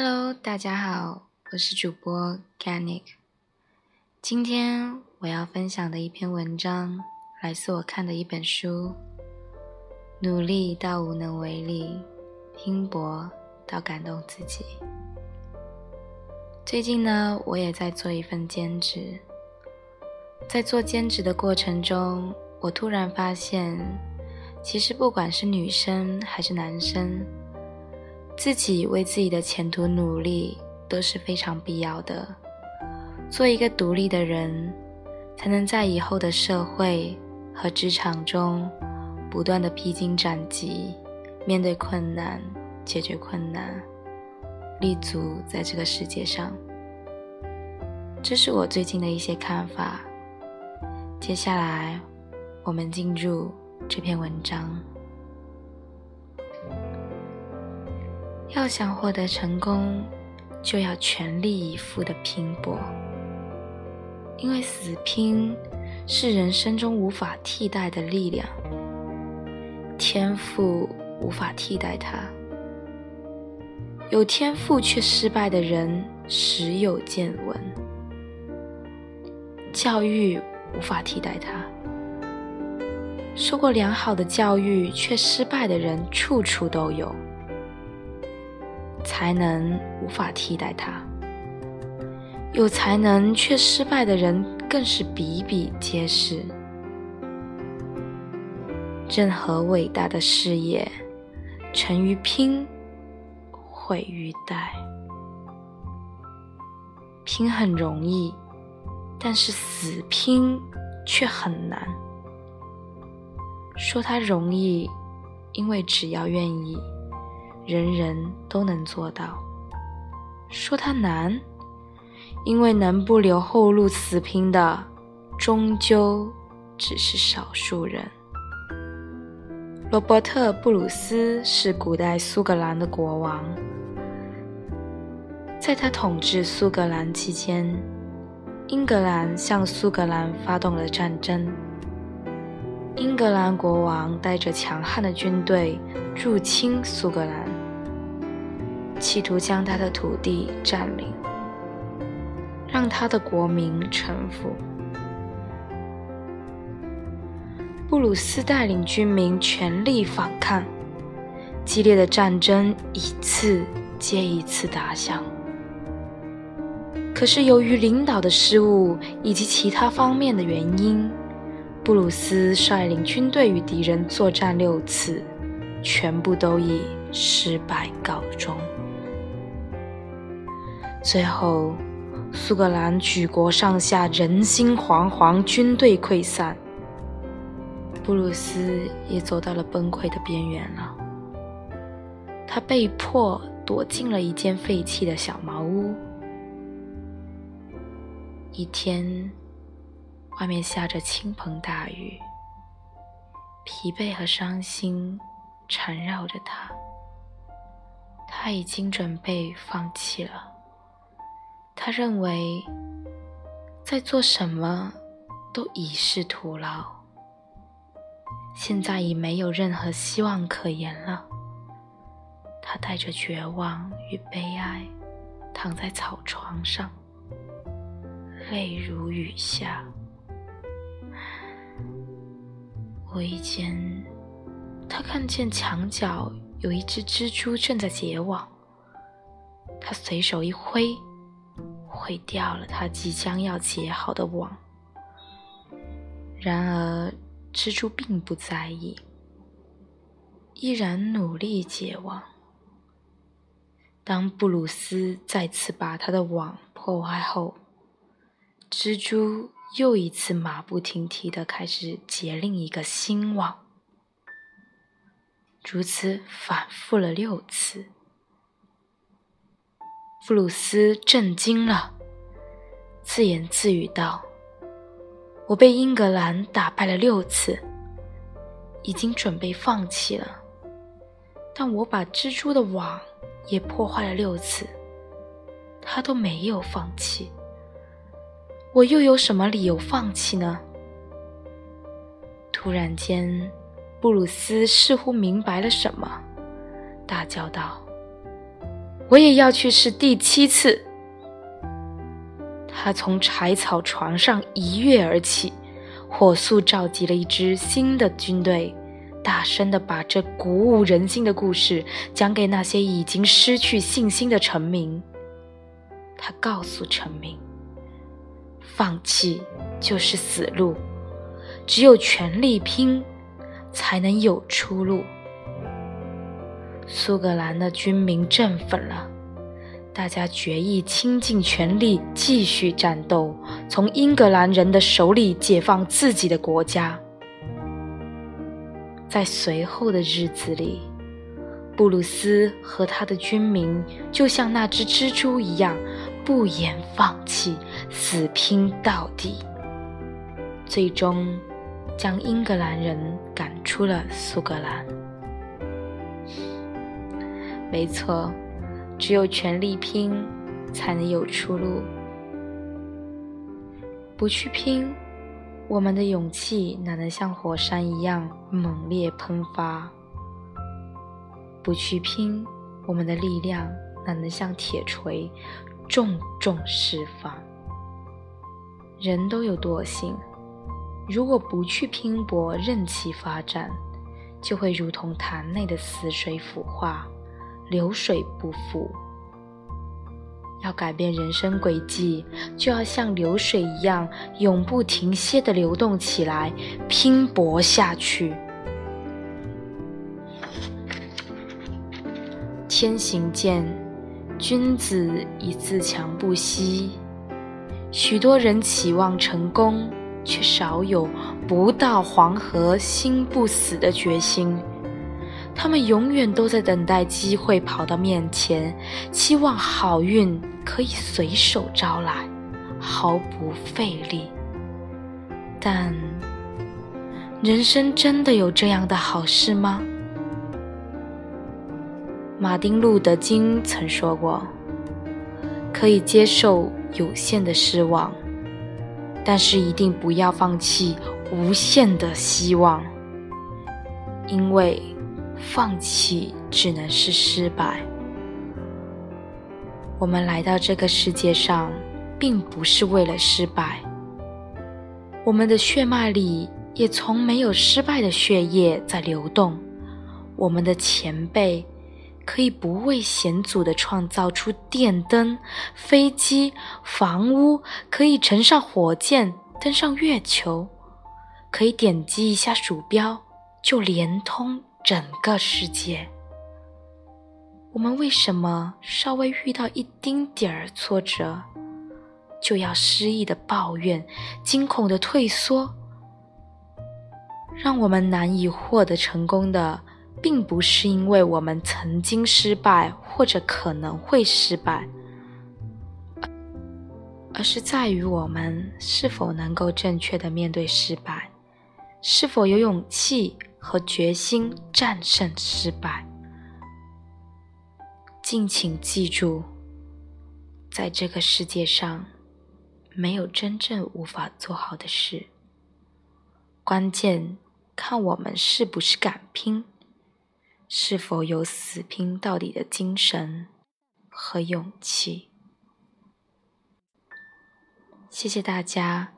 Hello，大家好，我是主播 Ganic。今天我要分享的一篇文章，来自我看的一本书。努力到无能为力，拼搏到感动自己。最近呢，我也在做一份兼职。在做兼职的过程中，我突然发现，其实不管是女生还是男生，自己为自己的前途努力都是非常必要的。做一个独立的人，才能在以后的社会和职场中不断的披荆斩棘，面对困难，解决困难，立足在这个世界上。这是我最近的一些看法。接下来，我们进入这篇文章。要想获得成功，就要全力以赴的拼搏。因为死拼是人生中无法替代的力量，天赋无法替代它。有天赋却失败的人时有见闻，教育无法替代他。受过良好的教育却失败的人处处都有。才能无法替代他，有才能却失败的人更是比比皆是。任何伟大的事业，成于拼，毁于殆。拼很容易，但是死拼却很难。说它容易，因为只要愿意。人人都能做到。说它难，因为能不留后路死拼的，终究只是少数人。罗伯特·布鲁斯是古代苏格兰的国王，在他统治苏格兰期间，英格兰向苏格兰发动了战争。英格兰国王带着强悍的军队入侵苏格兰。企图将他的土地占领，让他的国民臣服。布鲁斯带领军民全力反抗，激烈的战争一次接一次打响。可是由于领导的失误以及其他方面的原因，布鲁斯率领军队与敌人作战六次，全部都以失败告终。最后，苏格兰举国上下人心惶惶，军队溃散。布鲁斯也走到了崩溃的边缘了。他被迫躲进了一间废弃的小茅屋。一天，外面下着倾盆大雨，疲惫和伤心缠绕着他。他已经准备放弃了。他认为，在做什么都已是徒劳，现在已没有任何希望可言了。他带着绝望与悲哀，躺在草床上，泪如雨下。无意间，他看见墙角有一只蜘蛛正在结网，他随手一挥。毁掉了他即将要结好的网。然而，蜘蛛并不在意，依然努力结网。当布鲁斯再次把他的网破坏后，蜘蛛又一次马不停蹄地开始结另一个新网，如此反复了六次。布鲁斯震惊了，自言自语道：“我被英格兰打败了六次，已经准备放弃了。但我把蜘蛛的网也破坏了六次，他都没有放弃。我又有什么理由放弃呢？”突然间，布鲁斯似乎明白了什么，大叫道。我也要去试第七次。他从柴草床上一跃而起，火速召集了一支新的军队，大声地把这鼓舞人心的故事讲给那些已经失去信心的臣民。他告诉臣民：“放弃就是死路，只有全力拼，才能有出路。”苏格兰的军民振奋了。大家决意倾尽全力继续战斗，从英格兰人的手里解放自己的国家。在随后的日子里，布鲁斯和他的军民就像那只蜘蛛一样，不言放弃，死拼到底，最终将英格兰人赶出了苏格兰。没错。只有全力拼，才能有出路。不去拼，我们的勇气哪能像火山一样猛烈喷发？不去拼，我们的力量哪能像铁锤重重释放？人都有惰性，如果不去拼搏，任其发展，就会如同潭内的死水腐化。流水不腐。要改变人生轨迹，就要像流水一样永不停歇地流动起来，拼搏下去。天行健，君子以自强不息。许多人期望成功，却少有不到黄河心不死的决心。他们永远都在等待机会跑到面前，期望好运可以随手招来，毫不费力。但人生真的有这样的好事吗？马丁·路德·金曾说过：“可以接受有限的失望，但是一定不要放弃无限的希望，因为。”放弃只能是失败。我们来到这个世界上，并不是为了失败。我们的血脉里也从没有失败的血液在流动。我们的前辈可以不畏险阻地创造出电灯、飞机、房屋，可以乘上火箭登上月球，可以点击一下鼠标就连通。整个世界，我们为什么稍微遇到一丁点儿挫折，就要失意的抱怨、惊恐的退缩？让我们难以获得成功的，并不是因为我们曾经失败或者可能会失败，而是在于我们是否能够正确的面对失败，是否有勇气。和决心战胜失败。敬请记住，在这个世界上，没有真正无法做好的事。关键看我们是不是敢拼，是否有死拼到底的精神和勇气。谢谢大家。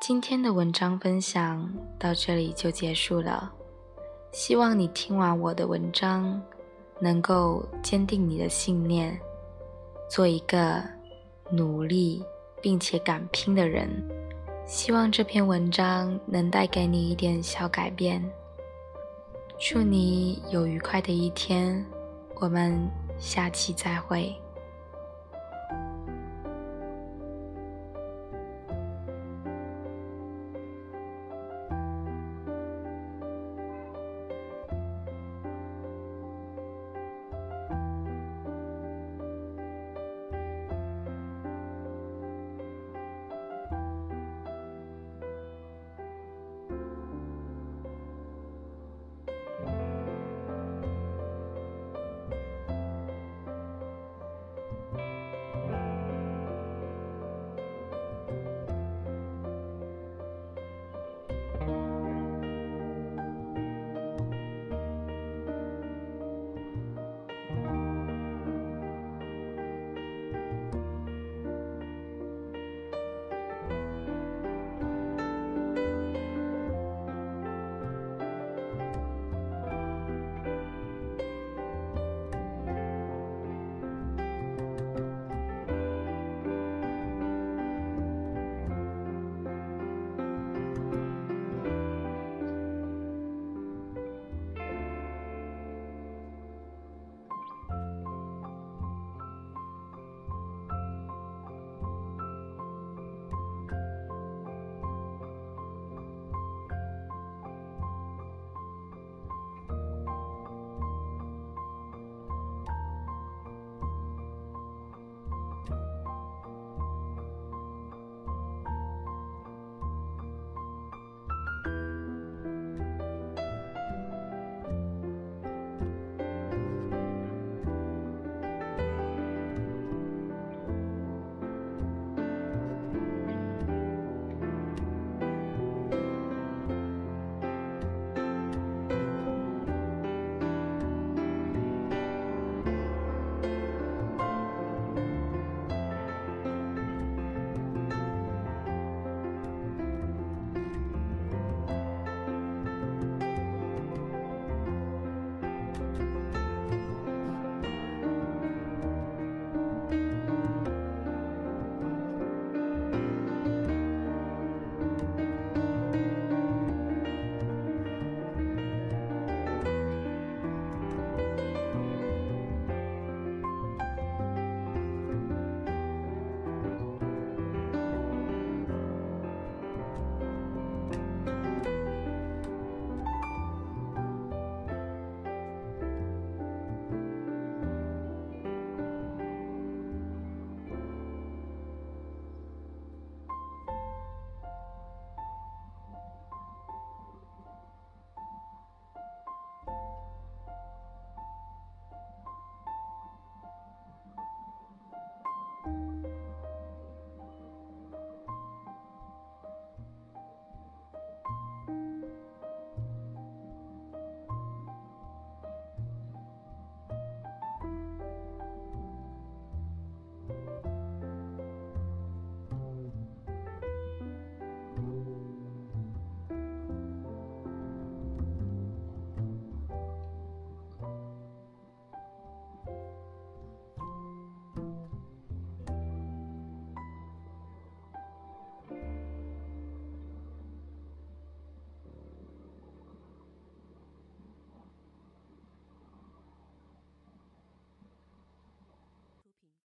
今天的文章分享到这里就结束了，希望你听完我的文章，能够坚定你的信念，做一个努力并且敢拼的人。希望这篇文章能带给你一点小改变。祝你有愉快的一天，我们下期再会。